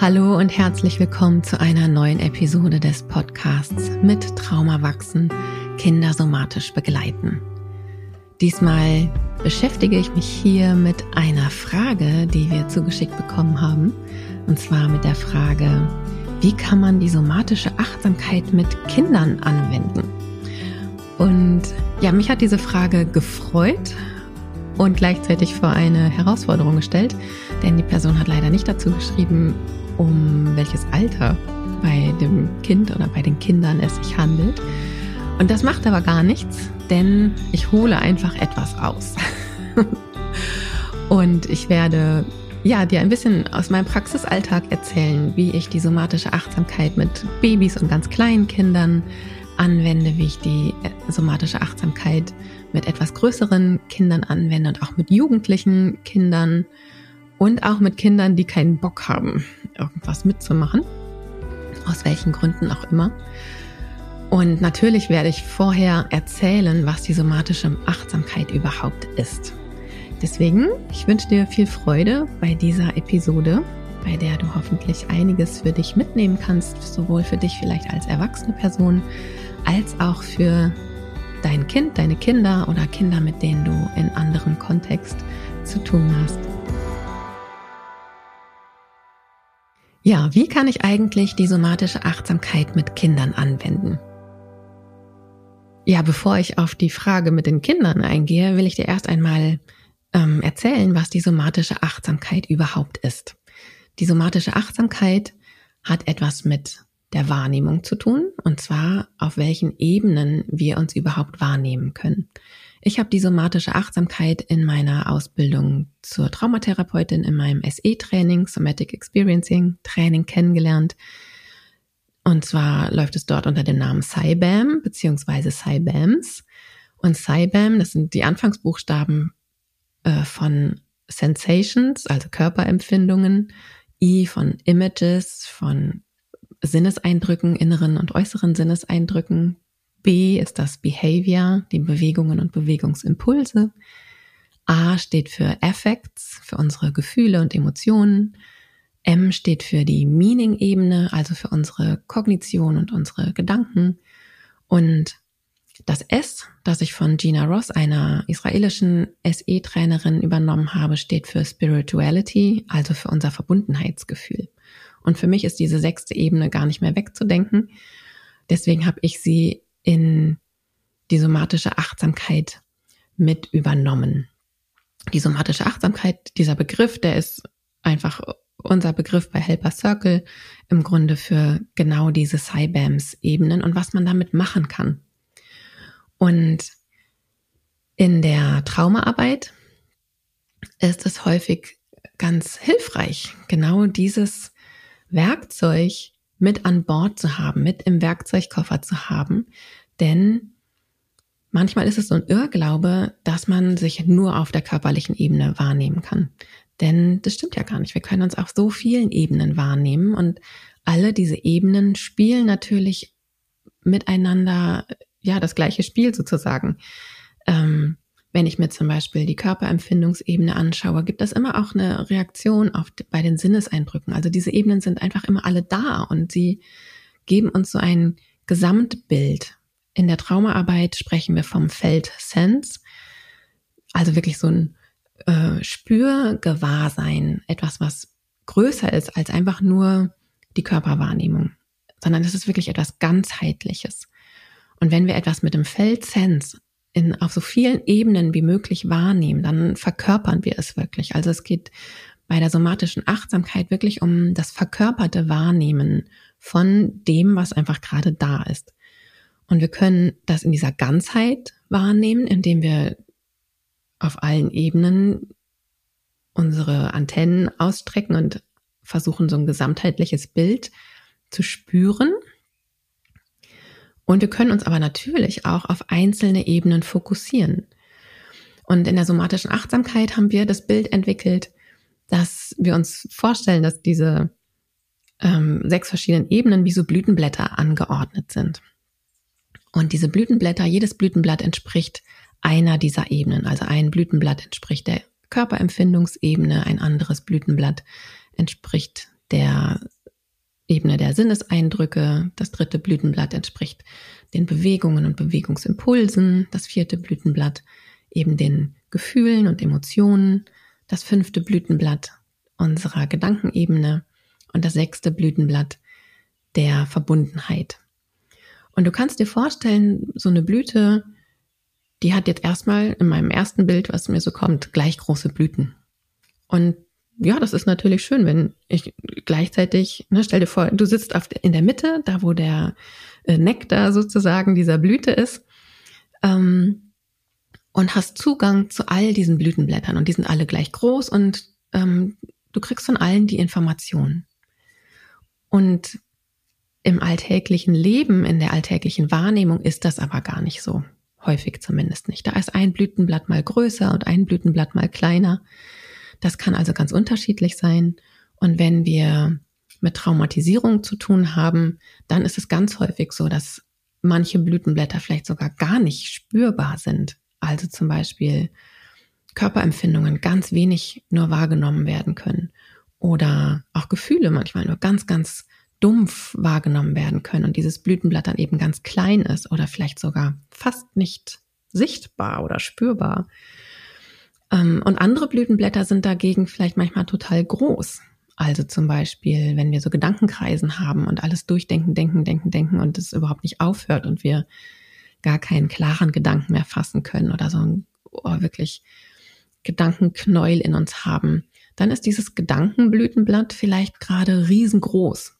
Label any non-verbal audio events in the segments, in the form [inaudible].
Hallo und herzlich willkommen zu einer neuen Episode des Podcasts mit Trauma wachsen, Kinder somatisch begleiten. Diesmal beschäftige ich mich hier mit einer Frage, die wir zugeschickt bekommen haben. Und zwar mit der Frage, wie kann man die somatische Achtsamkeit mit Kindern anwenden? Und ja, mich hat diese Frage gefreut und gleichzeitig vor eine Herausforderung gestellt, denn die Person hat leider nicht dazu geschrieben, um welches Alter bei dem Kind oder bei den Kindern es sich handelt. Und das macht aber gar nichts, denn ich hole einfach etwas aus. [laughs] und ich werde ja, dir ein bisschen aus meinem Praxisalltag erzählen, wie ich die somatische Achtsamkeit mit Babys und ganz kleinen Kindern anwende, wie ich die äh, somatische Achtsamkeit mit etwas größeren Kindern anwende und auch mit jugendlichen Kindern und auch mit Kindern, die keinen Bock haben, irgendwas mitzumachen, aus welchen Gründen auch immer. Und natürlich werde ich vorher erzählen, was die somatische Achtsamkeit überhaupt ist. Deswegen, ich wünsche dir viel Freude bei dieser Episode, bei der du hoffentlich einiges für dich mitnehmen kannst, sowohl für dich vielleicht als erwachsene Person, als auch für dein Kind, deine Kinder oder Kinder, mit denen du in anderem Kontext zu tun hast. Ja, wie kann ich eigentlich die somatische Achtsamkeit mit Kindern anwenden? Ja, bevor ich auf die Frage mit den Kindern eingehe, will ich dir erst einmal ähm, erzählen, was die somatische Achtsamkeit überhaupt ist. Die somatische Achtsamkeit hat etwas mit der Wahrnehmung zu tun, und zwar auf welchen Ebenen wir uns überhaupt wahrnehmen können. Ich habe die somatische Achtsamkeit in meiner Ausbildung zur Traumatherapeutin in meinem SE-Training, Somatic Experiencing Training kennengelernt. Und zwar läuft es dort unter dem Namen SciBAM beziehungsweise SciBAMs. Und SciBAM, das sind die Anfangsbuchstaben äh, von Sensations, also Körperempfindungen, I von Images, von Sinneseindrücken, inneren und äußeren Sinneseindrücken, B ist das Behavior, die Bewegungen und Bewegungsimpulse. A steht für Affects, für unsere Gefühle und Emotionen. M steht für die Meaning-Ebene, also für unsere Kognition und unsere Gedanken. Und das S, das ich von Gina Ross, einer israelischen SE-Trainerin, übernommen habe, steht für Spirituality, also für unser Verbundenheitsgefühl. Und für mich ist diese sechste Ebene gar nicht mehr wegzudenken. Deswegen habe ich sie in die somatische Achtsamkeit mit übernommen. Die somatische Achtsamkeit, dieser Begriff, der ist einfach unser Begriff bei Helper Circle im Grunde für genau diese CyBAMS-Ebenen und was man damit machen kann. Und in der Traumaarbeit ist es häufig ganz hilfreich, genau dieses Werkzeug mit an Bord zu haben, mit im Werkzeugkoffer zu haben. Denn manchmal ist es so ein Irrglaube, dass man sich nur auf der körperlichen Ebene wahrnehmen kann. Denn das stimmt ja gar nicht. Wir können uns auf so vielen Ebenen wahrnehmen und alle diese Ebenen spielen natürlich miteinander, ja, das gleiche Spiel sozusagen. Ähm, wenn ich mir zum Beispiel die Körperempfindungsebene anschaue, gibt es immer auch eine Reaktion auf, bei den Sinneseindrücken. Also diese Ebenen sind einfach immer alle da und sie geben uns so ein Gesamtbild. In der Traumaarbeit sprechen wir vom Feld Sense, also wirklich so ein äh, Spürgewahrsein, etwas, was größer ist als einfach nur die Körperwahrnehmung, sondern es ist wirklich etwas ganzheitliches. Und wenn wir etwas mit dem Feld Sense in, auf so vielen Ebenen wie möglich wahrnehmen, dann verkörpern wir es wirklich. Also es geht bei der somatischen Achtsamkeit wirklich um das verkörperte Wahrnehmen von dem, was einfach gerade da ist. Und wir können das in dieser Ganzheit wahrnehmen, indem wir auf allen Ebenen unsere Antennen ausstrecken und versuchen, so ein gesamtheitliches Bild zu spüren und wir können uns aber natürlich auch auf einzelne Ebenen fokussieren. Und in der somatischen Achtsamkeit haben wir das Bild entwickelt, dass wir uns vorstellen, dass diese ähm, sechs verschiedenen Ebenen wie so Blütenblätter angeordnet sind. Und diese Blütenblätter, jedes Blütenblatt entspricht einer dieser Ebenen. Also ein Blütenblatt entspricht der Körperempfindungsebene, ein anderes Blütenblatt entspricht der Ebene der Sinneseindrücke. Das dritte Blütenblatt entspricht den Bewegungen und Bewegungsimpulsen. Das vierte Blütenblatt eben den Gefühlen und Emotionen. Das fünfte Blütenblatt unserer Gedankenebene und das sechste Blütenblatt der Verbundenheit. Und du kannst dir vorstellen, so eine Blüte, die hat jetzt erstmal in meinem ersten Bild, was mir so kommt, gleich große Blüten. Und ja, das ist natürlich schön, wenn ich gleichzeitig, ne, stell dir vor, du sitzt auf, in der Mitte, da wo der äh, Nektar sozusagen dieser Blüte ist, ähm, und hast Zugang zu all diesen Blütenblättern und die sind alle gleich groß und ähm, du kriegst von allen die Informationen. Und im alltäglichen Leben, in der alltäglichen Wahrnehmung ist das aber gar nicht so. Häufig zumindest nicht. Da ist ein Blütenblatt mal größer und ein Blütenblatt mal kleiner. Das kann also ganz unterschiedlich sein. Und wenn wir mit Traumatisierung zu tun haben, dann ist es ganz häufig so, dass manche Blütenblätter vielleicht sogar gar nicht spürbar sind. Also zum Beispiel Körperempfindungen ganz wenig nur wahrgenommen werden können oder auch Gefühle manchmal nur ganz, ganz dumpf wahrgenommen werden können und dieses Blütenblatt dann eben ganz klein ist oder vielleicht sogar fast nicht sichtbar oder spürbar. Ähm, und andere Blütenblätter sind dagegen vielleicht manchmal total groß. Also zum Beispiel, wenn wir so Gedankenkreisen haben und alles durchdenken, denken, denken, denken und es überhaupt nicht aufhört und wir gar keinen klaren Gedanken mehr fassen können oder so ein oh, wirklich Gedankenknäuel in uns haben, dann ist dieses Gedankenblütenblatt vielleicht gerade riesengroß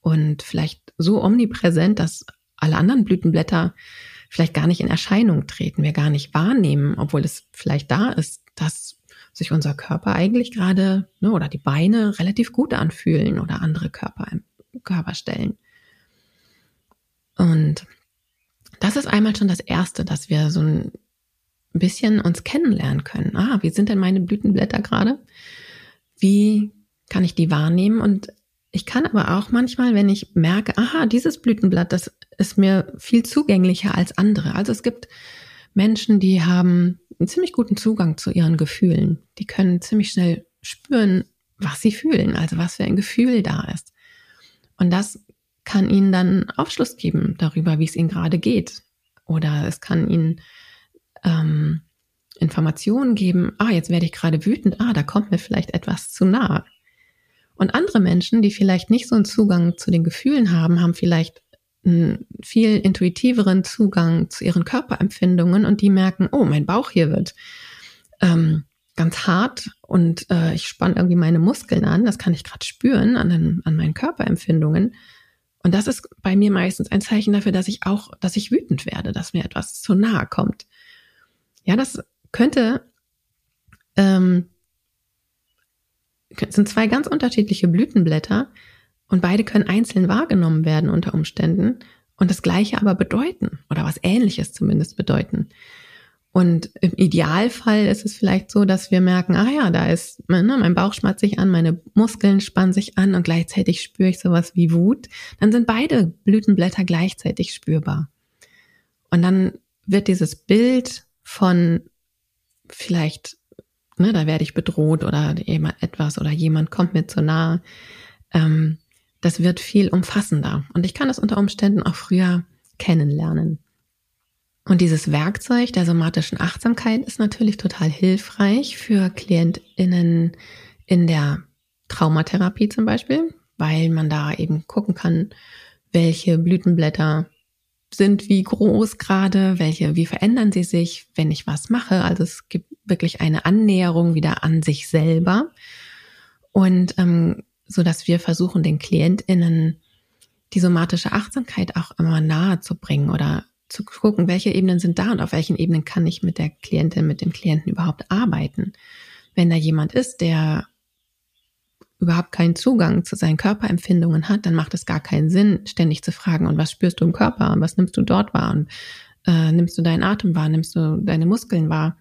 und vielleicht so omnipräsent, dass alle anderen Blütenblätter vielleicht gar nicht in Erscheinung treten, wir gar nicht wahrnehmen, obwohl es vielleicht da ist, dass sich unser Körper eigentlich gerade ne, oder die Beine relativ gut anfühlen oder andere Körper, Körperstellen. Und das ist einmal schon das Erste, dass wir so ein bisschen uns kennenlernen können. Ah, wie sind denn meine Blütenblätter gerade? Wie kann ich die wahrnehmen? Und ich kann aber auch manchmal, wenn ich merke, aha, dieses Blütenblatt, das ist mir viel zugänglicher als andere. Also es gibt Menschen, die haben einen ziemlich guten Zugang zu ihren Gefühlen. Die können ziemlich schnell spüren, was sie fühlen, also was für ein Gefühl da ist. Und das kann ihnen dann Aufschluss geben darüber, wie es ihnen gerade geht. Oder es kann ihnen ähm, Informationen geben, ah, jetzt werde ich gerade wütend, ah, da kommt mir vielleicht etwas zu nah. Und andere Menschen, die vielleicht nicht so einen Zugang zu den Gefühlen haben, haben vielleicht einen viel intuitiveren Zugang zu ihren Körperempfindungen und die merken, oh, mein Bauch hier wird ähm, ganz hart und äh, ich spanne irgendwie meine Muskeln an, das kann ich gerade spüren an, den, an meinen Körperempfindungen. Und das ist bei mir meistens ein Zeichen dafür, dass ich auch, dass ich wütend werde, dass mir etwas zu nahe kommt. Ja, das könnte ähm, sind zwei ganz unterschiedliche Blütenblätter und beide können einzeln wahrgenommen werden unter Umständen und das Gleiche aber bedeuten oder was Ähnliches zumindest bedeuten. Und im Idealfall ist es vielleicht so, dass wir merken, ah ja, da ist, ne, mein Bauch schmatzt sich an, meine Muskeln spannen sich an und gleichzeitig spüre ich sowas wie Wut. Dann sind beide Blütenblätter gleichzeitig spürbar. Und dann wird dieses Bild von vielleicht ne, da werde ich bedroht oder jemand etwas oder jemand kommt mir zu nahe. Ähm, das wird viel umfassender. Und ich kann es unter Umständen auch früher kennenlernen. Und dieses Werkzeug der somatischen Achtsamkeit ist natürlich total hilfreich für KlientInnen in der Traumatherapie zum Beispiel, weil man da eben gucken kann, welche Blütenblätter sind wie groß gerade, welche, wie verändern sie sich, wenn ich was mache. Also es gibt wirklich eine Annäherung wieder an sich selber. Und ähm, so dass wir versuchen, den KlientInnen die somatische Achtsamkeit auch immer nahe zu bringen oder zu gucken, welche Ebenen sind da und auf welchen Ebenen kann ich mit der Klientin, mit dem Klienten überhaupt arbeiten. Wenn da jemand ist, der überhaupt keinen Zugang zu seinen Körperempfindungen hat, dann macht es gar keinen Sinn, ständig zu fragen, und was spürst du im Körper und was nimmst du dort wahr und äh, nimmst du deinen Atem wahr, nimmst du deine Muskeln wahr,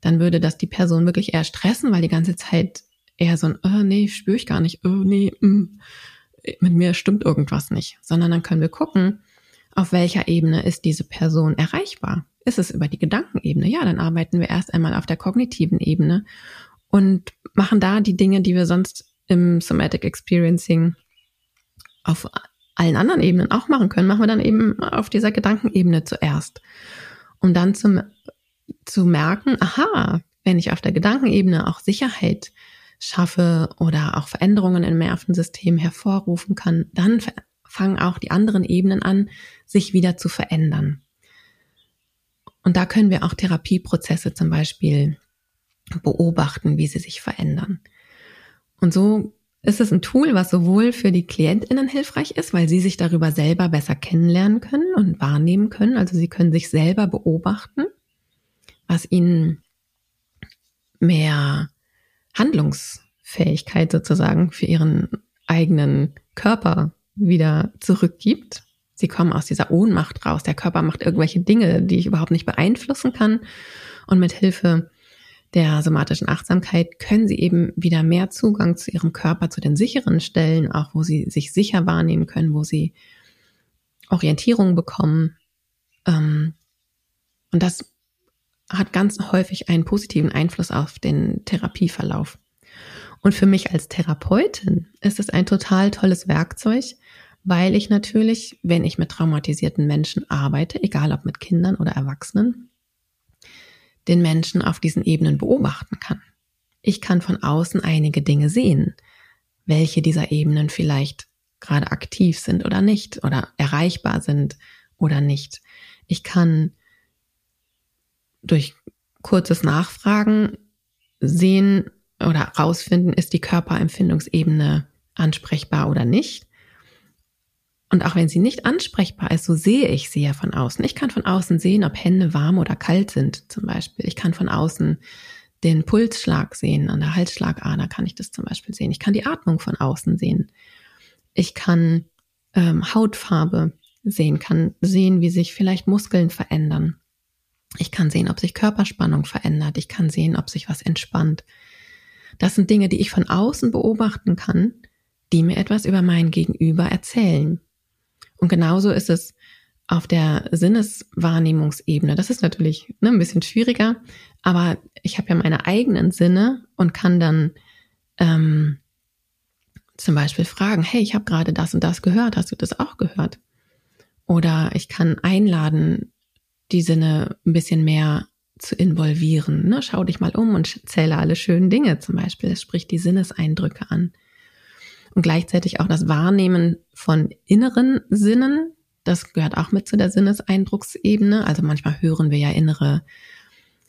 dann würde das die Person wirklich eher stressen, weil die ganze Zeit eher so ein, oh, nee, spüre ich gar nicht, oh, nee, mm, mit mir stimmt irgendwas nicht, sondern dann können wir gucken, auf welcher Ebene ist diese Person erreichbar. Ist es über die Gedankenebene? Ja, dann arbeiten wir erst einmal auf der kognitiven Ebene und machen da die Dinge, die wir sonst im Somatic Experiencing auf allen anderen Ebenen auch machen können, machen wir dann eben auf dieser Gedankenebene zuerst. Um dann zu, zu merken, aha, wenn ich auf der Gedankenebene auch Sicherheit schaffe oder auch Veränderungen im Nervensystem hervorrufen kann, dann fangen auch die anderen Ebenen an, sich wieder zu verändern. Und da können wir auch Therapieprozesse zum Beispiel beobachten, wie sie sich verändern. Und so ist es ein Tool, was sowohl für die KlientInnen hilfreich ist, weil sie sich darüber selber besser kennenlernen können und wahrnehmen können. Also sie können sich selber beobachten, was ihnen mehr Handlungsfähigkeit sozusagen für ihren eigenen Körper wieder zurückgibt. Sie kommen aus dieser Ohnmacht raus. Der Körper macht irgendwelche Dinge, die ich überhaupt nicht beeinflussen kann. Und mit Hilfe der somatischen Achtsamkeit können sie eben wieder mehr Zugang zu ihrem Körper, zu den sicheren Stellen, auch wo sie sich sicher wahrnehmen können, wo sie Orientierung bekommen. Ähm, und das hat ganz häufig einen positiven Einfluss auf den Therapieverlauf. Und für mich als Therapeutin ist es ein total tolles Werkzeug, weil ich natürlich, wenn ich mit traumatisierten Menschen arbeite, egal ob mit Kindern oder Erwachsenen, den Menschen auf diesen Ebenen beobachten kann. Ich kann von außen einige Dinge sehen, welche dieser Ebenen vielleicht gerade aktiv sind oder nicht oder erreichbar sind oder nicht. Ich kann durch kurzes Nachfragen sehen oder rausfinden, ist die Körperempfindungsebene ansprechbar oder nicht. Und auch wenn sie nicht ansprechbar ist, so sehe ich sie ja von außen. Ich kann von außen sehen, ob Hände warm oder kalt sind, zum Beispiel. Ich kann von außen den Pulsschlag sehen. An der Halsschlagader kann ich das zum Beispiel sehen. Ich kann die Atmung von außen sehen. Ich kann ähm, Hautfarbe sehen, kann sehen, wie sich vielleicht Muskeln verändern. Ich kann sehen, ob sich Körperspannung verändert. Ich kann sehen, ob sich was entspannt. Das sind Dinge, die ich von außen beobachten kann, die mir etwas über mein Gegenüber erzählen. Und genauso ist es auf der Sinneswahrnehmungsebene. Das ist natürlich ne, ein bisschen schwieriger, aber ich habe ja meine eigenen Sinne und kann dann ähm, zum Beispiel fragen, hey, ich habe gerade das und das gehört, hast du das auch gehört? Oder ich kann einladen, die Sinne ein bisschen mehr zu involvieren. Ne? Schau dich mal um und zähle alle schönen Dinge zum Beispiel. Es spricht die Sinneseindrücke an und gleichzeitig auch das Wahrnehmen von inneren Sinnen. Das gehört auch mit zu der Sinneseindrucksebene. Also manchmal hören wir ja innere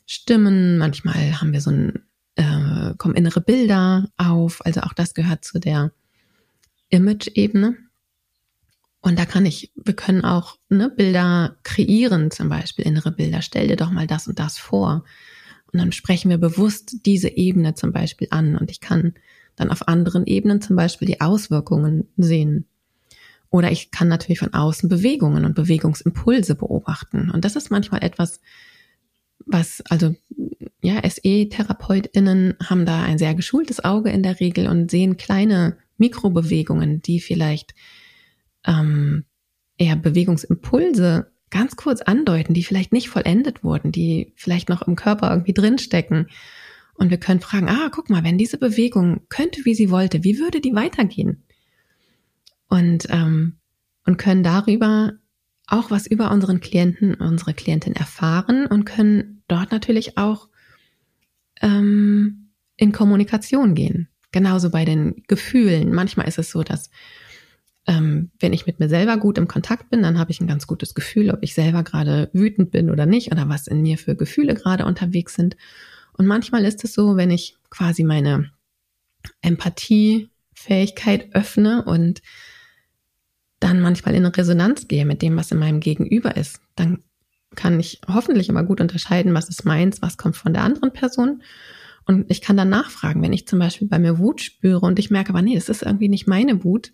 Stimmen, manchmal haben wir so ein, äh, kommen innere Bilder auf. Also auch das gehört zu der Image-Ebene. Und da kann ich, wir können auch ne, Bilder kreieren, zum Beispiel innere Bilder. Stell dir doch mal das und das vor. Und dann sprechen wir bewusst diese Ebene zum Beispiel an. Und ich kann dann auf anderen Ebenen zum Beispiel die Auswirkungen sehen. Oder ich kann natürlich von außen Bewegungen und Bewegungsimpulse beobachten. Und das ist manchmal etwas, was, also, ja, SE-TherapeutInnen haben da ein sehr geschultes Auge in der Regel und sehen kleine Mikrobewegungen, die vielleicht ähm, eher Bewegungsimpulse ganz kurz andeuten, die vielleicht nicht vollendet wurden, die vielleicht noch im Körper irgendwie drinstecken und wir können fragen, ah, guck mal, wenn diese Bewegung könnte, wie sie wollte, wie würde die weitergehen? Und, ähm, und können darüber auch was über unseren Klienten, unsere Klientin erfahren und können dort natürlich auch ähm, in Kommunikation gehen. Genauso bei den Gefühlen. Manchmal ist es so, dass ähm, wenn ich mit mir selber gut im Kontakt bin, dann habe ich ein ganz gutes Gefühl, ob ich selber gerade wütend bin oder nicht oder was in mir für Gefühle gerade unterwegs sind. Und manchmal ist es so, wenn ich quasi meine Empathiefähigkeit öffne und dann manchmal in Resonanz gehe mit dem, was in meinem Gegenüber ist, dann kann ich hoffentlich immer gut unterscheiden, was ist meins, was kommt von der anderen Person. Und ich kann dann nachfragen, wenn ich zum Beispiel bei mir Wut spüre und ich merke, aber nee, das ist irgendwie nicht meine Wut.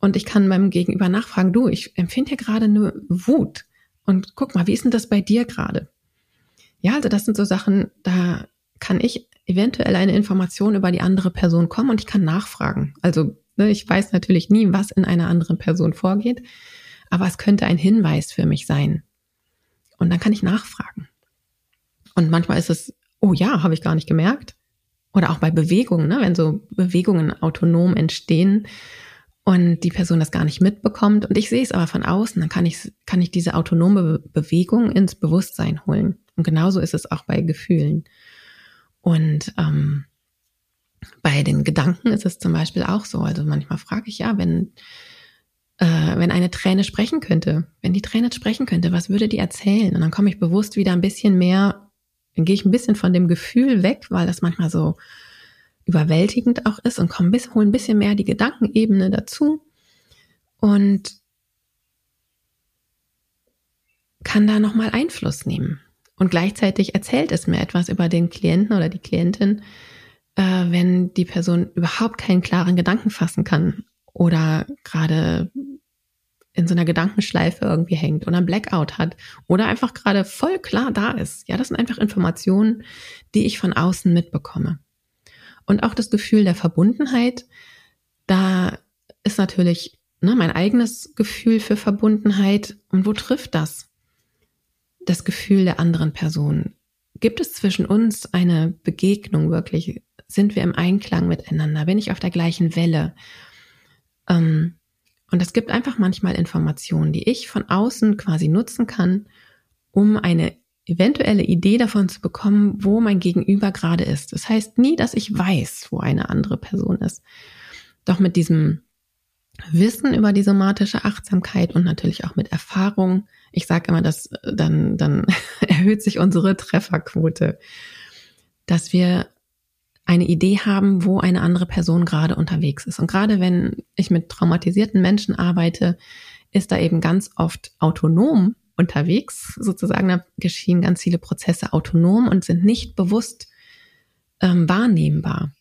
Und ich kann beim Gegenüber nachfragen, du, ich empfinde hier gerade nur Wut. Und guck mal, wie ist denn das bei dir gerade? Ja, also das sind so Sachen, da kann ich eventuell eine Information über die andere Person kommen und ich kann nachfragen. Also ne, ich weiß natürlich nie, was in einer anderen Person vorgeht, aber es könnte ein Hinweis für mich sein. Und dann kann ich nachfragen. Und manchmal ist es, oh ja, habe ich gar nicht gemerkt. Oder auch bei Bewegungen, ne, wenn so Bewegungen autonom entstehen und die Person das gar nicht mitbekommt und ich sehe es aber von außen, dann kann ich, kann ich diese autonome Bewegung ins Bewusstsein holen. Und genauso ist es auch bei Gefühlen. Und ähm, bei den Gedanken ist es zum Beispiel auch so. Also manchmal frage ich ja, wenn, äh, wenn eine Träne sprechen könnte, wenn die Träne sprechen könnte, was würde die erzählen? Und dann komme ich bewusst wieder ein bisschen mehr, dann gehe ich ein bisschen von dem Gefühl weg, weil das manchmal so überwältigend auch ist und komm bis, hol ein bisschen mehr die Gedankenebene dazu und kann da nochmal Einfluss nehmen. Und gleichzeitig erzählt es mir etwas über den Klienten oder die Klientin, äh, wenn die Person überhaupt keinen klaren Gedanken fassen kann oder gerade in so einer Gedankenschleife irgendwie hängt oder ein Blackout hat oder einfach gerade voll klar da ist. Ja, das sind einfach Informationen, die ich von außen mitbekomme. Und auch das Gefühl der Verbundenheit, da ist natürlich ne, mein eigenes Gefühl für Verbundenheit. Und wo trifft das? Das Gefühl der anderen Person. Gibt es zwischen uns eine Begegnung wirklich? Sind wir im Einklang miteinander? Bin ich auf der gleichen Welle? Ähm, und es gibt einfach manchmal Informationen, die ich von außen quasi nutzen kann, um eine eventuelle Idee davon zu bekommen, wo mein Gegenüber gerade ist. Das heißt nie, dass ich weiß, wo eine andere Person ist. Doch mit diesem Wissen über die somatische Achtsamkeit und natürlich auch mit Erfahrung, ich sage immer, dass dann, dann [laughs] erhöht sich unsere Trefferquote, dass wir eine Idee haben, wo eine andere Person gerade unterwegs ist. Und gerade wenn ich mit traumatisierten Menschen arbeite, ist da eben ganz oft autonom unterwegs, sozusagen, da geschehen ganz viele Prozesse autonom und sind nicht bewusst ähm, wahrnehmbar.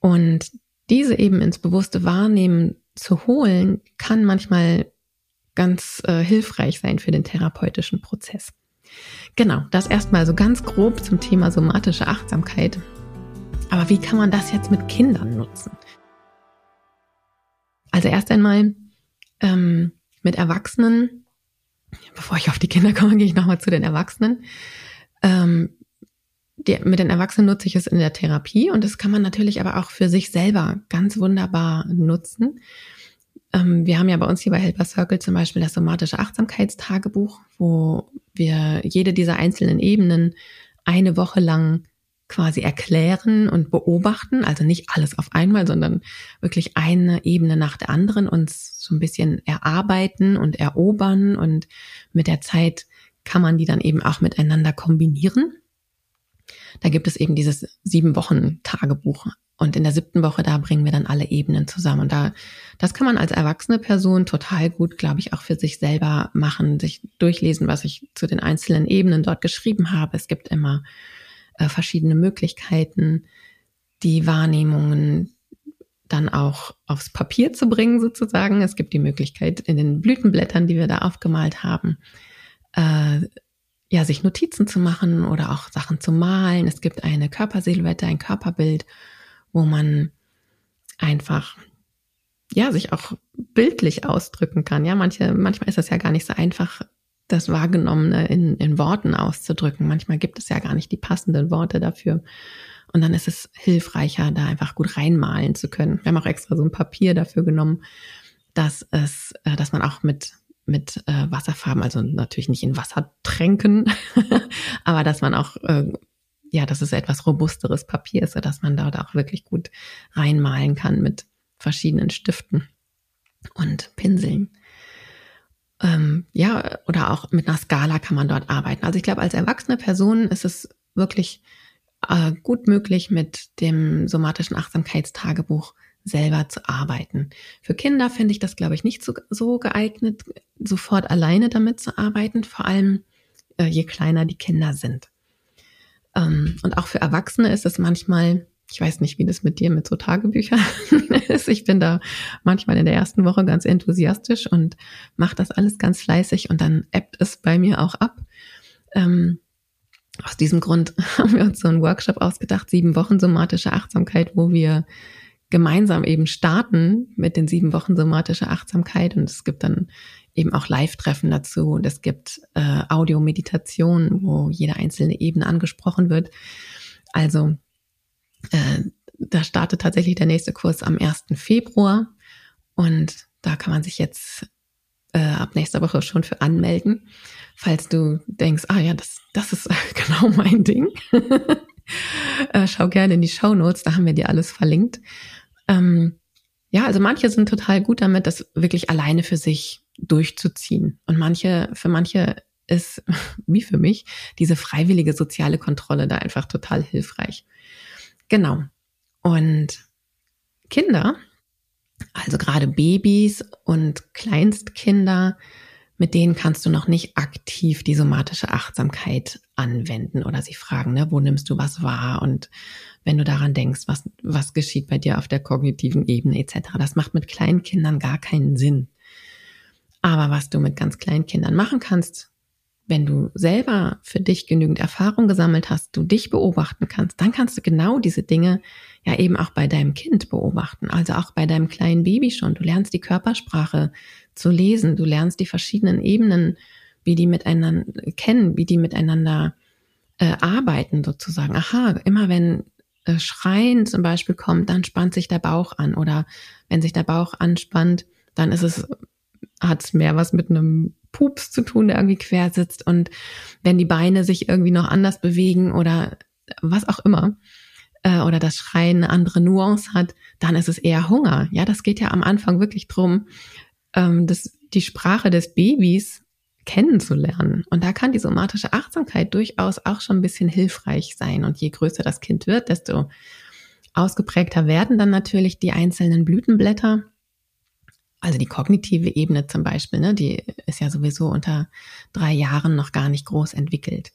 Und diese eben ins bewusste Wahrnehmen zu holen, kann manchmal ganz äh, hilfreich sein für den therapeutischen Prozess. Genau, das erstmal so ganz grob zum Thema somatische Achtsamkeit. Aber wie kann man das jetzt mit Kindern nutzen? Also erst einmal ähm, mit Erwachsenen bevor ich auf die Kinder komme, [laughs] gehe ich nochmal zu den Erwachsenen. Ähm, die, mit den Erwachsenen nutze ich es in der Therapie und das kann man natürlich aber auch für sich selber ganz wunderbar nutzen. Ähm, wir haben ja bei uns hier bei Helper Circle zum Beispiel das somatische Achtsamkeitstagebuch, wo wir jede dieser einzelnen Ebenen eine Woche lang quasi erklären und beobachten, also nicht alles auf einmal, sondern wirklich eine Ebene nach der anderen uns so ein bisschen erarbeiten und erobern und mit der Zeit kann man die dann eben auch miteinander kombinieren. Da gibt es eben dieses sieben Wochen Tagebuch und in der siebten Woche, da bringen wir dann alle Ebenen zusammen. Und da, das kann man als erwachsene Person total gut, glaube ich, auch für sich selber machen, sich durchlesen, was ich zu den einzelnen Ebenen dort geschrieben habe. Es gibt immer äh, verschiedene Möglichkeiten, die Wahrnehmungen dann auch aufs Papier zu bringen sozusagen. Es gibt die Möglichkeit in den Blütenblättern, die wir da aufgemalt haben, äh, ja, sich Notizen zu machen oder auch Sachen zu malen. Es gibt eine Körpersilhouette, ein Körperbild, wo man einfach ja, sich auch bildlich ausdrücken kann. Ja, manche, manchmal ist das ja gar nicht so einfach, das Wahrgenommene in, in Worten auszudrücken. Manchmal gibt es ja gar nicht die passenden Worte dafür. Und dann ist es hilfreicher, da einfach gut reinmalen zu können. Wir haben auch extra so ein Papier dafür genommen, dass es, äh, dass man auch mit mit äh, Wasserfarben, also natürlich nicht in Wasser tränken, [laughs] aber dass man auch, äh, ja, dass es etwas robusteres Papier ist, dass man dort auch wirklich gut reinmalen kann mit verschiedenen Stiften und Pinseln ähm, ja, oder auch mit einer Skala kann man dort arbeiten. Also ich glaube, als erwachsene Person ist es wirklich äh, gut möglich, mit dem somatischen Achtsamkeitstagebuch selber zu arbeiten. Für Kinder finde ich das, glaube ich, nicht so, so geeignet, sofort alleine damit zu arbeiten, vor allem äh, je kleiner die Kinder sind. Ähm, und auch für Erwachsene ist es manchmal ich weiß nicht, wie das mit dir mit so Tagebüchern [laughs] ist. Ich bin da manchmal in der ersten Woche ganz enthusiastisch und mache das alles ganz fleißig und dann ebbt es bei mir auch ab. Ähm, aus diesem Grund [laughs] haben wir uns so einen Workshop ausgedacht, sieben Wochen somatische Achtsamkeit, wo wir gemeinsam eben starten mit den sieben Wochen somatische Achtsamkeit und es gibt dann eben auch Live-Treffen dazu und es gibt äh, Audio-Meditation, wo jede einzelne Ebene angesprochen wird. Also äh, da startet tatsächlich der nächste Kurs am 1. Februar. Und da kann man sich jetzt äh, ab nächster Woche schon für anmelden, falls du denkst, ah ja, das, das ist [laughs] genau mein Ding. [laughs] äh, schau gerne in die Show Notes, da haben wir dir alles verlinkt. Ähm, ja, also manche sind total gut damit, das wirklich alleine für sich durchzuziehen. Und manche, für manche ist, [laughs] wie für mich, diese freiwillige soziale Kontrolle da einfach total hilfreich. Genau. Und Kinder, also gerade Babys und Kleinstkinder, mit denen kannst du noch nicht aktiv die somatische Achtsamkeit anwenden oder sie fragen, ne, wo nimmst du was wahr und wenn du daran denkst, was, was geschieht bei dir auf der kognitiven Ebene etc. Das macht mit kleinen Kindern gar keinen Sinn. Aber was du mit ganz kleinen Kindern machen kannst, wenn du selber für dich genügend Erfahrung gesammelt hast, du dich beobachten kannst, dann kannst du genau diese Dinge ja eben auch bei deinem Kind beobachten, also auch bei deinem kleinen Baby schon. Du lernst die Körpersprache zu lesen, du lernst die verschiedenen Ebenen, wie die miteinander kennen, wie die miteinander äh, arbeiten sozusagen. Aha, immer wenn äh, Schreien zum Beispiel kommt, dann spannt sich der Bauch an oder wenn sich der Bauch anspannt, dann ist es hat es mehr was mit einem Pups zu tun, der irgendwie quer sitzt und wenn die Beine sich irgendwie noch anders bewegen oder was auch immer äh, oder das Schreien eine andere Nuance hat, dann ist es eher Hunger. Ja, das geht ja am Anfang wirklich drum, ähm, die Sprache des Babys kennenzulernen. Und da kann die somatische Achtsamkeit durchaus auch schon ein bisschen hilfreich sein. Und je größer das Kind wird, desto ausgeprägter werden dann natürlich die einzelnen Blütenblätter. Also die kognitive Ebene zum Beispiel, ne, die ist ja sowieso unter drei Jahren noch gar nicht groß entwickelt.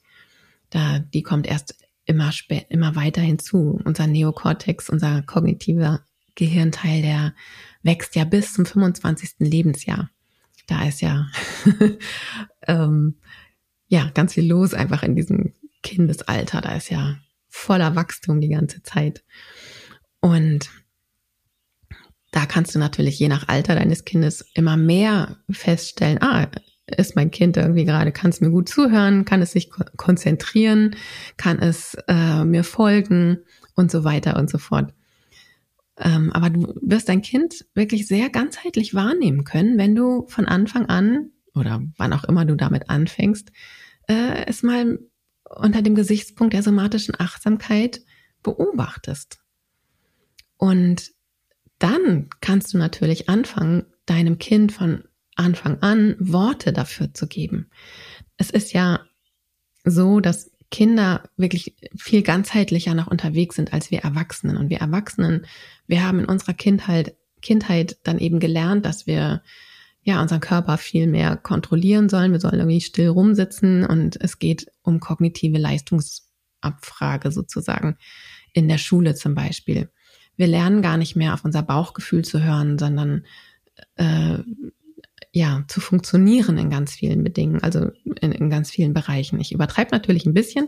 Da, die kommt erst immer, immer weiter hinzu. Unser Neokortex, unser kognitiver Gehirnteil, der wächst ja bis zum 25. Lebensjahr. Da ist ja, [laughs] ähm, ja ganz viel los einfach in diesem Kindesalter. Da ist ja voller Wachstum die ganze Zeit. Und da kannst du natürlich je nach Alter deines Kindes immer mehr feststellen, ah, ist mein Kind irgendwie gerade, kann es mir gut zuhören, kann es sich konzentrieren, kann es äh, mir folgen und so weiter und so fort. Ähm, aber du wirst dein Kind wirklich sehr ganzheitlich wahrnehmen können, wenn du von Anfang an oder wann auch immer du damit anfängst, äh, es mal unter dem Gesichtspunkt der somatischen Achtsamkeit beobachtest. Und dann kannst du natürlich anfangen, deinem Kind von Anfang an Worte dafür zu geben. Es ist ja so, dass Kinder wirklich viel ganzheitlicher noch unterwegs sind als wir Erwachsenen. Und wir Erwachsenen, wir haben in unserer Kindheit, Kindheit dann eben gelernt, dass wir ja unseren Körper viel mehr kontrollieren sollen. Wir sollen irgendwie still rumsitzen und es geht um kognitive Leistungsabfrage sozusagen in der Schule zum Beispiel. Wir lernen gar nicht mehr auf unser Bauchgefühl zu hören, sondern äh, ja, zu funktionieren in ganz vielen Bedingungen, also in, in ganz vielen Bereichen. Ich übertreibe natürlich ein bisschen,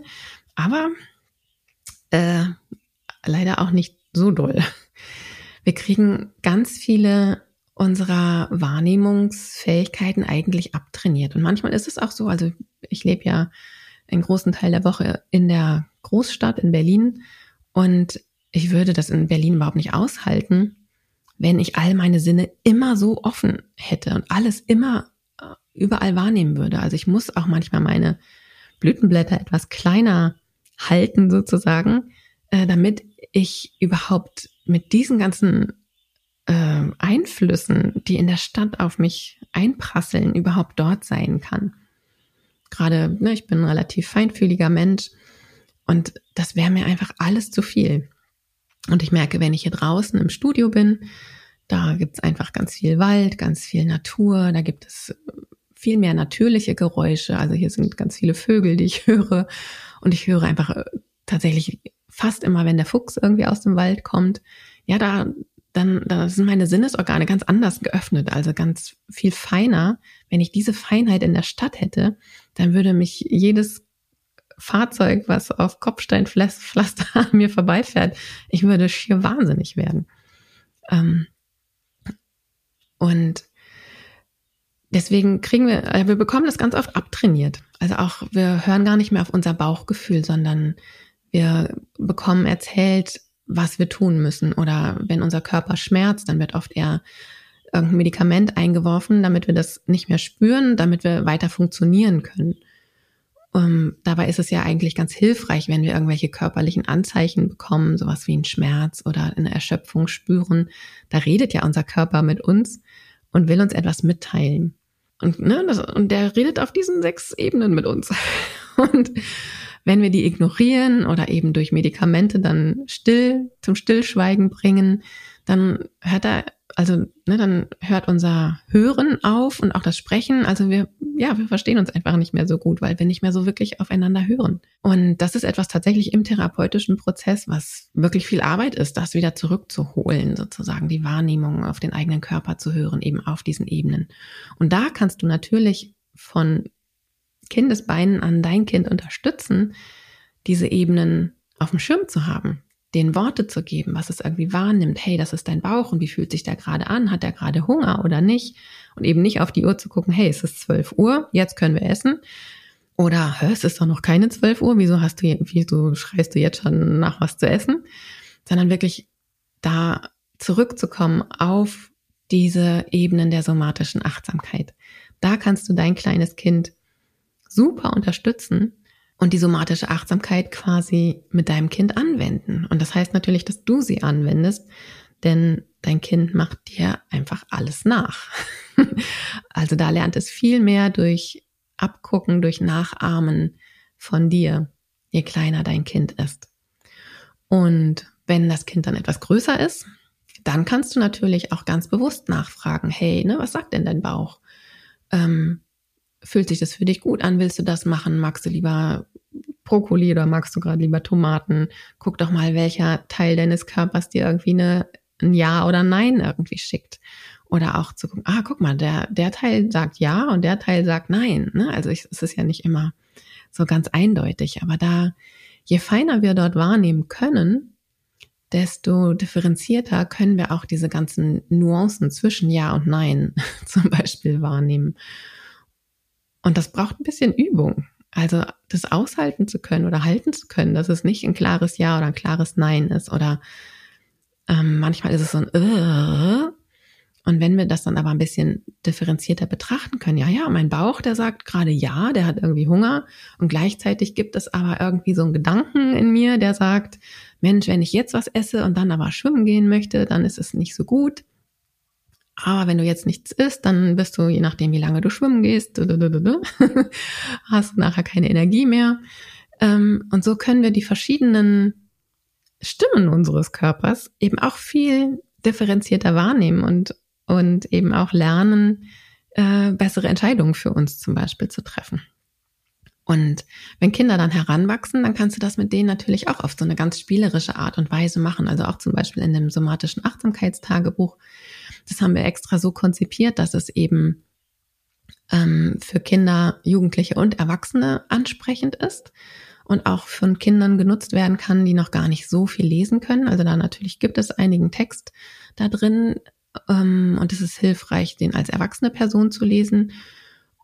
aber äh, leider auch nicht so doll. Wir kriegen ganz viele unserer Wahrnehmungsfähigkeiten eigentlich abtrainiert. Und manchmal ist es auch so, also ich lebe ja einen großen Teil der Woche in der Großstadt in Berlin und ich würde das in Berlin überhaupt nicht aushalten, wenn ich all meine Sinne immer so offen hätte und alles immer äh, überall wahrnehmen würde. Also ich muss auch manchmal meine Blütenblätter etwas kleiner halten sozusagen, äh, damit ich überhaupt mit diesen ganzen äh, Einflüssen, die in der Stadt auf mich einprasseln, überhaupt dort sein kann. Gerade, ne, ich bin ein relativ feinfühliger Mensch und das wäre mir einfach alles zu viel. Und ich merke, wenn ich hier draußen im Studio bin, da gibt es einfach ganz viel Wald, ganz viel Natur, da gibt es viel mehr natürliche Geräusche. Also hier sind ganz viele Vögel, die ich [laughs] höre. Und ich höre einfach äh, tatsächlich fast immer, wenn der Fuchs irgendwie aus dem Wald kommt, ja, da, dann, da sind meine Sinnesorgane ganz anders geöffnet, also ganz viel feiner. Wenn ich diese Feinheit in der Stadt hätte, dann würde mich jedes Fahrzeug, was auf Kopfsteinpflaster [laughs] an mir vorbeifährt, ich würde schier wahnsinnig werden. Ähm, und deswegen kriegen wir, äh, wir bekommen das ganz oft abtrainiert. Also auch, wir hören gar nicht mehr auf unser Bauchgefühl, sondern wir bekommen erzählt, was wir tun müssen. Oder wenn unser Körper schmerzt, dann wird oft eher irgendein Medikament eingeworfen, damit wir das nicht mehr spüren, damit wir weiter funktionieren können. Um, ähm, dabei ist es ja eigentlich ganz hilfreich, wenn wir irgendwelche körperlichen Anzeichen bekommen, sowas wie einen Schmerz oder eine Erschöpfung spüren. Da redet ja unser Körper mit uns und will uns etwas mitteilen. Und, ne, das, und der redet auf diesen sechs Ebenen mit uns. [laughs] Und wenn wir die ignorieren oder eben durch Medikamente dann still zum Stillschweigen bringen, dann hört er also ne, dann hört unser Hören auf und auch das Sprechen. Also wir, ja, wir verstehen uns einfach nicht mehr so gut, weil wir nicht mehr so wirklich aufeinander hören. Und das ist etwas tatsächlich im therapeutischen Prozess, was wirklich viel Arbeit ist, das wieder zurückzuholen, sozusagen die Wahrnehmung auf den eigenen Körper zu hören, eben auf diesen Ebenen. Und da kannst du natürlich von Kindesbeinen an dein Kind unterstützen, diese Ebenen auf dem Schirm zu haben den Worte zu geben, was es irgendwie wahrnimmt. Hey, das ist dein Bauch und wie fühlt sich der gerade an? Hat er gerade Hunger oder nicht? Und eben nicht auf die Uhr zu gucken, hey, es ist 12 Uhr, jetzt können wir essen. Oder, es ist doch noch keine 12 Uhr, wieso hast du, wieso schreist du jetzt schon nach was zu essen? Sondern wirklich da zurückzukommen auf diese Ebenen der somatischen Achtsamkeit. Da kannst du dein kleines Kind super unterstützen, und die somatische Achtsamkeit quasi mit deinem Kind anwenden. Und das heißt natürlich, dass du sie anwendest, denn dein Kind macht dir einfach alles nach. [laughs] also da lernt es viel mehr durch Abgucken, durch Nachahmen von dir, je kleiner dein Kind ist. Und wenn das Kind dann etwas größer ist, dann kannst du natürlich auch ganz bewusst nachfragen, hey, ne, was sagt denn dein Bauch? Ähm, Fühlt sich das für dich gut an? Willst du das machen? Magst du lieber Brokkoli oder magst du gerade lieber Tomaten? Guck doch mal, welcher Teil deines Körpers dir irgendwie eine, ein Ja oder Nein irgendwie schickt. Oder auch zu gucken, ah, guck mal, der, der Teil sagt Ja und der Teil sagt Nein. Ne? Also ich, es ist ja nicht immer so ganz eindeutig. Aber da, je feiner wir dort wahrnehmen können, desto differenzierter können wir auch diese ganzen Nuancen zwischen Ja und Nein [laughs] zum Beispiel wahrnehmen. Und das braucht ein bisschen Übung. Also das aushalten zu können oder halten zu können, dass es nicht ein klares Ja oder ein klares Nein ist. Oder ähm, manchmal ist es so ein äh, und wenn wir das dann aber ein bisschen differenzierter betrachten können, ja, ja, mein Bauch, der sagt gerade ja, der hat irgendwie Hunger und gleichzeitig gibt es aber irgendwie so einen Gedanken in mir, der sagt, Mensch, wenn ich jetzt was esse und dann aber schwimmen gehen möchte, dann ist es nicht so gut. Aber wenn du jetzt nichts isst, dann bist du, je nachdem, wie lange du schwimmen gehst, [laughs] hast du nachher keine Energie mehr. Ähm, und so können wir die verschiedenen Stimmen unseres Körpers eben auch viel differenzierter wahrnehmen und, und eben auch lernen, äh, bessere Entscheidungen für uns zum Beispiel zu treffen. Und wenn Kinder dann heranwachsen, dann kannst du das mit denen natürlich auch auf so eine ganz spielerische Art und Weise machen. Also auch zum Beispiel in dem somatischen Achtsamkeitstagebuch das haben wir extra so konzipiert, dass es eben ähm, für Kinder, Jugendliche und Erwachsene ansprechend ist und auch von Kindern genutzt werden kann, die noch gar nicht so viel lesen können. Also da natürlich gibt es einigen Text da drin ähm, und es ist hilfreich, den als erwachsene Person zu lesen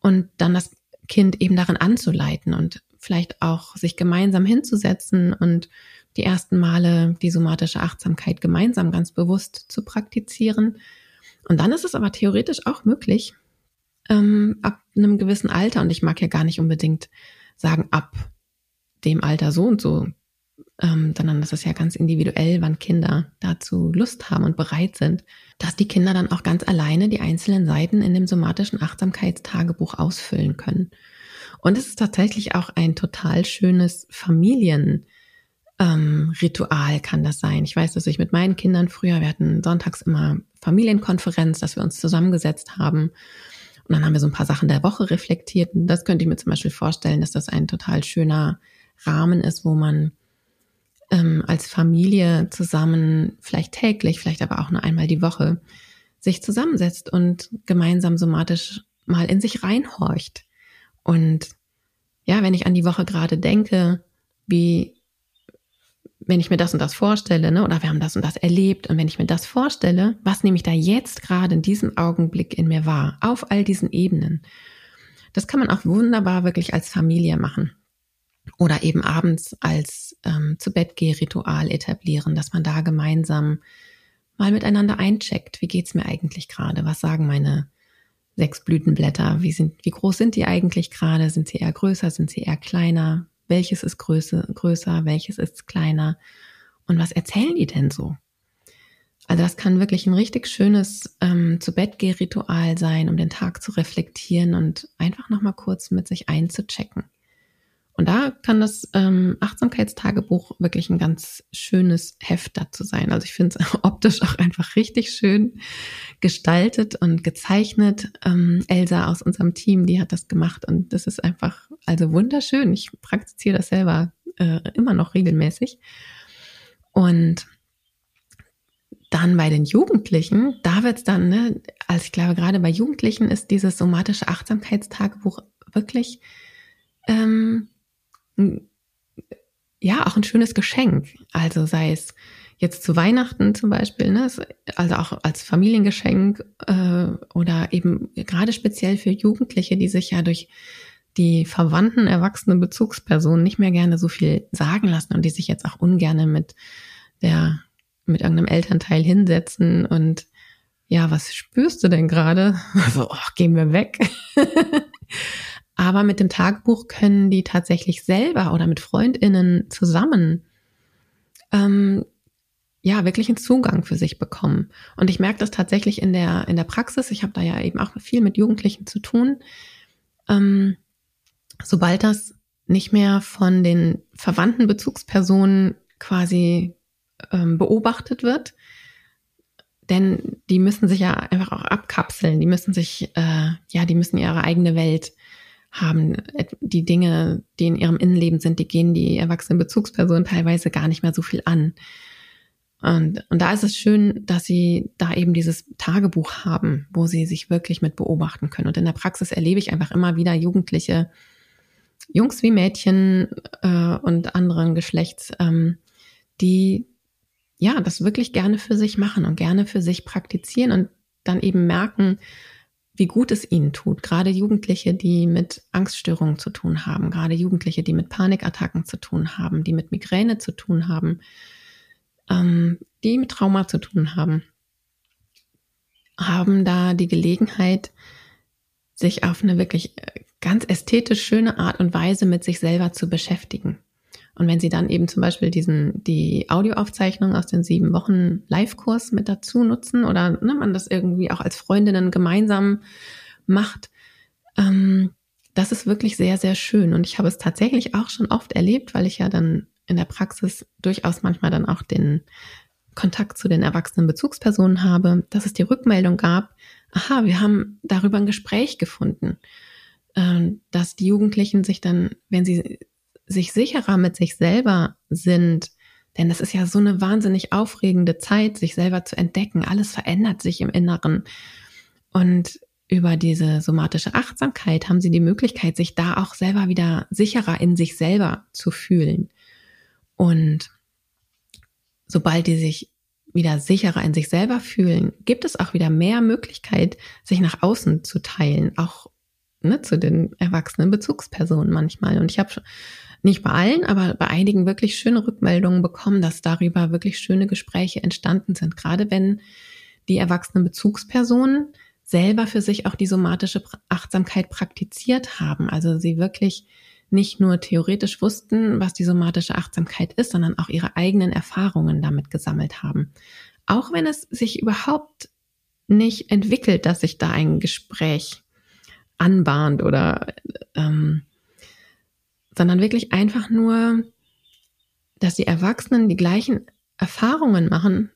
und dann das Kind eben darin anzuleiten und vielleicht auch sich gemeinsam hinzusetzen und die ersten Male die somatische Achtsamkeit gemeinsam ganz bewusst zu praktizieren und dann ist es aber theoretisch auch möglich, ähm, ab einem gewissen Alter, und ich mag ja gar nicht unbedingt sagen, ab dem Alter so und so, ähm, sondern das ist ja ganz individuell, wann Kinder dazu Lust haben und bereit sind, dass die Kinder dann auch ganz alleine die einzelnen Seiten in dem somatischen Achtsamkeitstagebuch ausfüllen können. Und es ist tatsächlich auch ein total schönes Familien- ähm, Ritual kann das sein. Ich weiß, dass ich mit meinen Kindern früher, wir hatten sonntags immer Familienkonferenz, dass wir uns zusammengesetzt haben. Und dann haben wir so ein paar Sachen der Woche reflektiert. Und das könnte ich mir zum Beispiel vorstellen, dass das ein total schöner Rahmen ist, wo man ähm, als Familie zusammen, vielleicht täglich, vielleicht aber auch nur einmal die Woche, sich zusammensetzt und gemeinsam somatisch mal in sich reinhorcht. Und ja, wenn ich an die Woche gerade denke, wie wenn ich mir das und das vorstelle, ne, oder wir haben das und das erlebt, und wenn ich mir das vorstelle, was nehme ich da jetzt gerade in diesem Augenblick in mir wahr, auf all diesen Ebenen. Das kann man auch wunderbar wirklich als Familie machen. Oder eben abends als ähm, zu Bett ritual etablieren, dass man da gemeinsam mal miteinander eincheckt. Wie geht's mir eigentlich gerade? Was sagen meine sechs Blütenblätter? Wie sind, wie groß sind die eigentlich gerade? Sind sie eher größer? Sind sie eher kleiner? Welches ist größer, größer? Welches ist kleiner? Und was erzählen die denn so? Also das kann wirklich ein richtig schönes ähm, zu Bett Ritual sein, um den Tag zu reflektieren und einfach noch mal kurz mit sich einzuchecken. Und da kann das ähm, Achtsamkeitstagebuch wirklich ein ganz schönes Heft dazu sein. Also ich finde es [laughs] optisch auch einfach richtig schön gestaltet und gezeichnet. Ähm, Elsa aus unserem Team, die hat das gemacht und das ist einfach also wunderschön. Ich praktiziere das selber äh, immer noch regelmäßig. Und dann bei den Jugendlichen, da wird's dann, ne, also ich glaube, gerade bei Jugendlichen ist dieses somatische Achtsamkeitstagebuch wirklich ähm, ja auch ein schönes Geschenk. Also sei es jetzt zu Weihnachten zum Beispiel, ne, also auch als Familiengeschenk äh, oder eben gerade speziell für Jugendliche, die sich ja durch die verwandten erwachsenen Bezugspersonen nicht mehr gerne so viel sagen lassen und die sich jetzt auch ungerne mit der mit irgendeinem Elternteil hinsetzen und ja, was spürst du denn gerade? [laughs] Also, oh, gehen wir weg. [laughs] Aber mit dem Tagebuch können die tatsächlich selber oder mit Freundinnen zusammen ähm, ja wirklich einen Zugang für sich bekommen. Und ich merke das tatsächlich in der in der Praxis. Ich habe da ja eben auch viel mit Jugendlichen zu tun. Ähm, sobald das nicht mehr von den verwandten Bezugspersonen quasi ähm, beobachtet wird, denn die müssen sich ja einfach auch abkapseln. Die müssen sich, äh, ja, die müssen ihre eigene Welt haben die Dinge, die in ihrem Innenleben sind, die gehen die erwachsenen Bezugspersonen teilweise gar nicht mehr so viel an. Und, und da ist es schön, dass sie da eben dieses Tagebuch haben, wo sie sich wirklich mit beobachten können. Und in der Praxis erlebe ich einfach immer wieder Jugendliche, Jungs wie Mädchen äh, und anderen Geschlechts, ähm, die ja das wirklich gerne für sich machen und gerne für sich praktizieren und dann eben merken, wie gut es ihnen tut. Gerade Jugendliche, die mit Angststörungen zu tun haben, gerade Jugendliche, die mit Panikattacken zu tun haben, die mit Migräne zu tun haben, ähm, die mit Trauma zu tun haben, haben da die Gelegenheit, sich auf eine wirklich äh, ganz ästhetisch schöne Art und Weise mit sich selber zu beschäftigen. Und wenn Sie dann eben zum Beispiel diesen, die Audioaufzeichnung aus den sieben Wochen Live-Kurs mit dazu nutzen oder ne, man das irgendwie auch als Freundinnen gemeinsam macht, ähm, das ist wirklich sehr, sehr schön. Und ich habe es tatsächlich auch schon oft erlebt, weil ich ja dann in der Praxis durchaus manchmal dann auch den Kontakt zu den erwachsenen Bezugspersonen habe, dass es die Rückmeldung gab, aha, wir haben darüber ein Gespräch gefunden, dass die Jugendlichen sich dann, wenn sie sich sicherer mit sich selber sind, denn das ist ja so eine wahnsinnig aufregende Zeit, sich selber zu entdecken. Alles verändert sich im Inneren. Und über diese somatische Achtsamkeit haben sie die Möglichkeit, sich da auch selber wieder sicherer in sich selber zu fühlen. Und sobald die sich wieder sicherer in sich selber fühlen, gibt es auch wieder mehr Möglichkeit, sich nach außen zu teilen, auch ne, zu den erwachsenen Bezugspersonen manchmal. Und ich habe nicht bei allen, aber bei einigen wirklich schöne Rückmeldungen bekommen, dass darüber wirklich schöne Gespräche entstanden sind. Gerade wenn die erwachsenen Bezugspersonen selber für sich auch die somatische Achtsamkeit praktiziert haben. Also sie wirklich nicht nur theoretisch wussten, was die somatische Achtsamkeit ist, sondern auch ihre eigenen Erfahrungen damit gesammelt haben. Auch wenn es sich überhaupt nicht entwickelt, dass sich da ein Gespräch anbahnt oder ähm, sondern wirklich einfach nur, dass die Erwachsenen die gleichen Erfahrungen machen,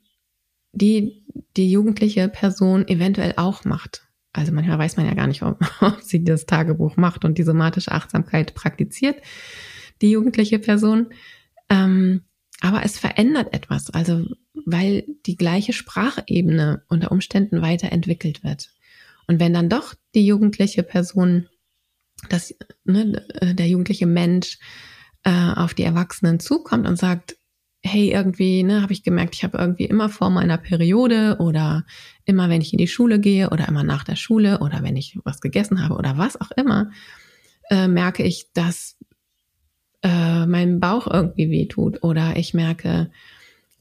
die die jugendliche Person eventuell auch macht. Also manchmal weiß man ja gar nicht, ob, [laughs] ob sie das Tagebuch macht und die somatische Achtsamkeit praktiziert, die jugendliche Person. Ähm, aber es verändert etwas, also weil die gleiche Sprachebene unter Umständen weiterentwickelt wird. Und wenn dann doch die jugendliche Person dass ne, der jugendliche Mensch äh, auf die Erwachsenen zukommt und sagt, hey, irgendwie, ne, habe ich gemerkt, ich habe irgendwie immer vor meiner Periode oder immer, wenn ich in die Schule gehe oder immer nach der Schule oder wenn ich was gegessen habe oder was auch immer, äh, merke ich, dass äh, mein Bauch irgendwie wehtut oder ich merke,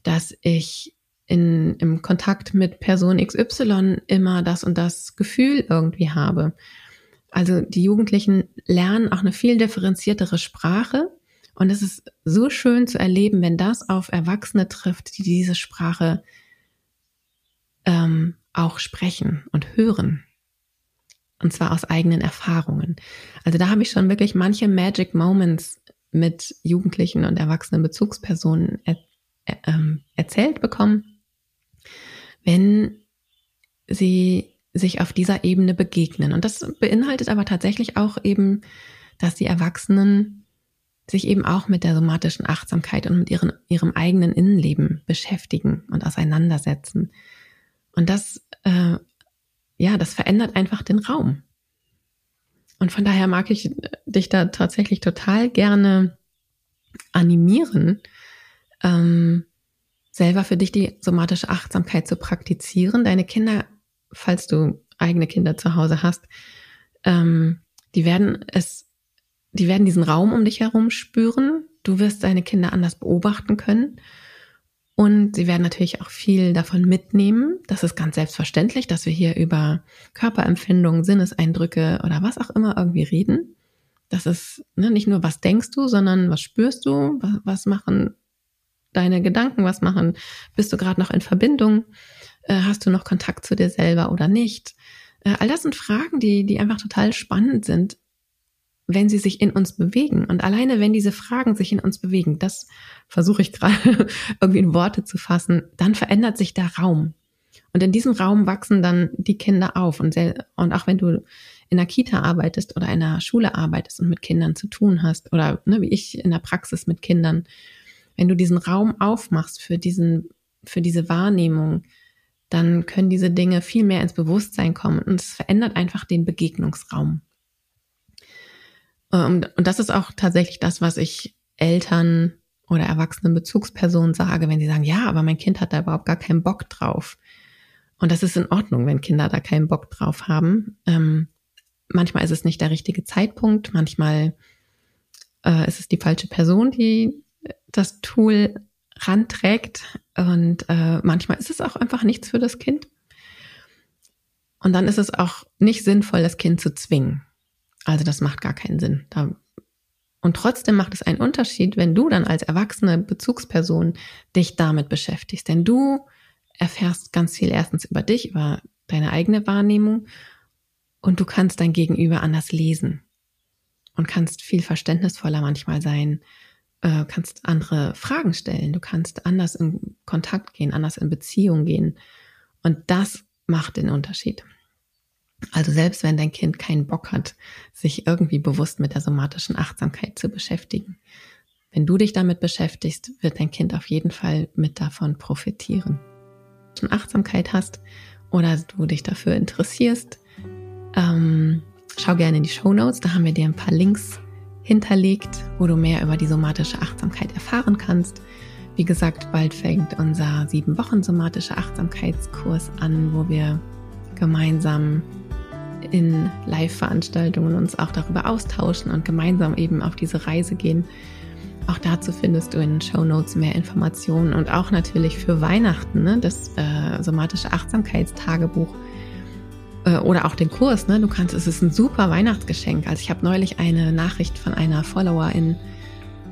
dass ich in, im Kontakt mit Person XY immer das und das Gefühl irgendwie habe. Also die Jugendlichen lernen auch eine viel differenziertere Sprache. Und es ist so schön zu erleben, wenn das auf Erwachsene trifft, die diese Sprache ähm, auch sprechen und hören. Und zwar aus eigenen Erfahrungen. Also da habe ich schon wirklich manche Magic Moments mit Jugendlichen und erwachsenen Bezugspersonen er, er, ähm, erzählt bekommen, wenn sie sich auf dieser Ebene begegnen. Und das beinhaltet aber tatsächlich auch eben, dass die Erwachsenen sich eben auch mit der somatischen Achtsamkeit und mit ihren, ihrem eigenen Innenleben beschäftigen und auseinandersetzen. Und das, äh, ja, das verändert einfach den Raum. Und von daher mag ich dich da tatsächlich total gerne animieren, ähm, selber für dich die somatische Achtsamkeit zu praktizieren. Deine Kinder, falls du eigene Kinder zu Hause hast, ähm, die werden es, die werden diesen Raum um dich herum spüren. Du wirst deine Kinder anders beobachten können und sie werden natürlich auch viel davon mitnehmen. Das ist ganz selbstverständlich, dass wir hier über Körperempfindungen, Sinneseindrücke oder was auch immer irgendwie reden. Das ist ne, nicht nur, was denkst du, sondern was spürst du, was, was machen deine Gedanken, was machen, bist du gerade noch in Verbindung, äh, hast du noch Kontakt zu dir selber oder nicht. Äh, all das sind Fragen, die, die einfach total spannend sind, wenn sie sich in uns bewegen. Und alleine, wenn diese Fragen sich in uns bewegen, das versuche ich gerade [laughs] irgendwie in Worte zu fassen, dann verändert sich der Raum. Und in diesem Raum wachsen dann die Kinder auf. Und, und auch wenn du in der Kita arbeitest oder in der Schule arbeitest und mit Kindern zu tun hast, oder ne, wie ich in der Praxis mit Kindern, wenn du diesen Raum aufmachst für diesen, für diese Wahrnehmung, dann können diese Dinge viel mehr ins Bewusstsein kommen und es verändert einfach den Begegnungsraum. Ähm, und das ist auch tatsächlich das, was ich Eltern oder erwachsenen Bezugspersonen sage, wenn sie sagen, ja, aber mein Kind hat da überhaupt gar keinen Bock drauf. Und das ist in Ordnung, wenn Kinder da keinen Bock drauf haben. Ähm, manchmal ist es nicht der richtige Zeitpunkt, manchmal äh, ist es die falsche Person, die das Tool ranträgt und äh, manchmal ist es auch einfach nichts für das Kind. Und dann ist es auch nicht sinnvoll, das Kind zu zwingen. Also das macht gar keinen Sinn. Da und trotzdem macht es einen Unterschied, wenn du dann als erwachsene Bezugsperson dich damit beschäftigst. Denn du erfährst ganz viel erstens über dich, über deine eigene Wahrnehmung und du kannst dein Gegenüber anders lesen und kannst viel verständnisvoller manchmal sein, äh, kannst andere Fragen stellen, du kannst anders in Kontakt gehen, anders in Beziehung gehen. Und das macht den Unterschied. Also selbst wenn dein Kind keinen Bock hat, sich irgendwie bewusst mit der somatischen Achtsamkeit zu beschäftigen, wenn du dich damit beschäftigst, wird dein Kind auf jeden Fall mit davon profitieren. Wenn du Achtsamkeit hast oder du dich dafür interessierst, ähm, schau gerne in die Show Notes, da haben wir dir ein paar Links hinterlegt, wo du mehr über die somatische Achtsamkeit erfahren kannst. Wie gesagt, bald fängt unser sieben Wochen somatische Achtsamkeitskurs an, wo wir gemeinsam in Live-Veranstaltungen uns auch darüber austauschen und gemeinsam eben auf diese Reise gehen. Auch dazu findest du in den Show Notes mehr Informationen und auch natürlich für Weihnachten ne, das äh, somatische Achtsamkeitstagebuch äh, oder auch den Kurs. Ne, du kannst, es ist ein super Weihnachtsgeschenk. Also ich habe neulich eine Nachricht von einer Followerin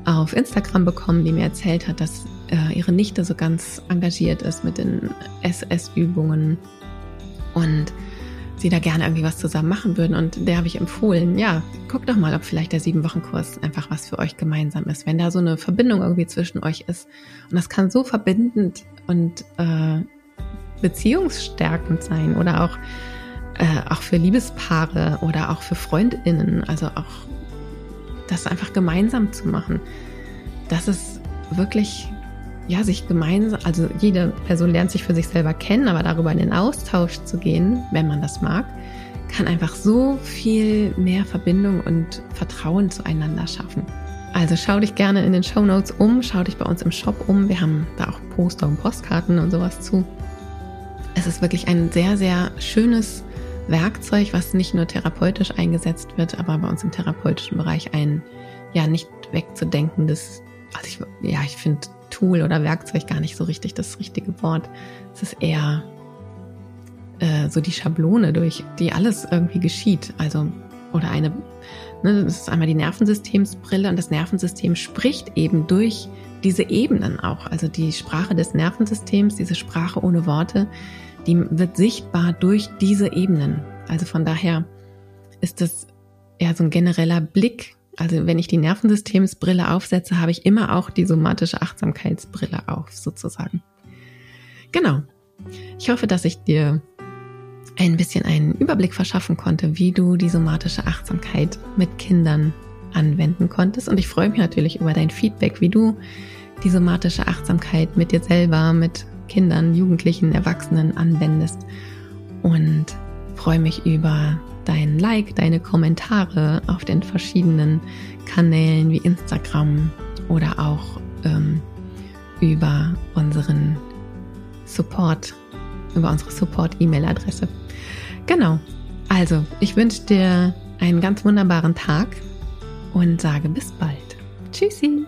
auf Instagram bekommen, die mir erzählt hat, dass äh, ihre Nichte so ganz engagiert ist mit den SS-Übungen und sie da gerne irgendwie was zusammen machen würden. Und der habe ich empfohlen, ja, guck doch mal, ob vielleicht der Sieben-Wochen-Kurs einfach was für euch gemeinsam ist, wenn da so eine Verbindung irgendwie zwischen euch ist. Und das kann so verbindend und äh, beziehungsstärkend sein oder auch, äh, auch für Liebespaare oder auch für FreundInnen. Also auch das einfach gemeinsam zu machen. Das ist wirklich ja, sich gemeinsam, also jede Person lernt sich für sich selber kennen, aber darüber in den Austausch zu gehen, wenn man das mag, kann einfach so viel mehr Verbindung und Vertrauen zueinander schaffen. Also schau dich gerne in den Show Notes um, schau dich bei uns im Shop um. Wir haben da auch Poster und Postkarten und sowas zu. Es ist wirklich ein sehr, sehr schönes Werkzeug, was nicht nur therapeutisch eingesetzt wird, aber bei uns im therapeutischen Bereich ein ja nicht wegzudenkendes, also ich, ja, ich finde Tool oder Werkzeug gar nicht so richtig das richtige Wort. Es ist eher äh, so die Schablone, durch die alles irgendwie geschieht. Also, oder eine, ne, das ist einmal die Nervensystemsbrille und das Nervensystem spricht eben durch diese Ebenen auch. Also die Sprache des Nervensystems, diese Sprache ohne Worte, die wird sichtbar durch diese Ebenen. Also von daher ist das eher so ein genereller Blick. Also wenn ich die Nervensystemsbrille aufsetze, habe ich immer auch die somatische Achtsamkeitsbrille auf, sozusagen. Genau. Ich hoffe, dass ich dir ein bisschen einen Überblick verschaffen konnte, wie du die somatische Achtsamkeit mit Kindern anwenden konntest. Und ich freue mich natürlich über dein Feedback, wie du die somatische Achtsamkeit mit dir selber, mit Kindern, Jugendlichen, Erwachsenen anwendest. Und freue mich über dein Like, deine Kommentare auf den verschiedenen Kanälen wie Instagram oder auch ähm, über unseren Support, über unsere Support-E-Mail-Adresse. Genau. Also, ich wünsche dir einen ganz wunderbaren Tag und sage bis bald. Tschüssi!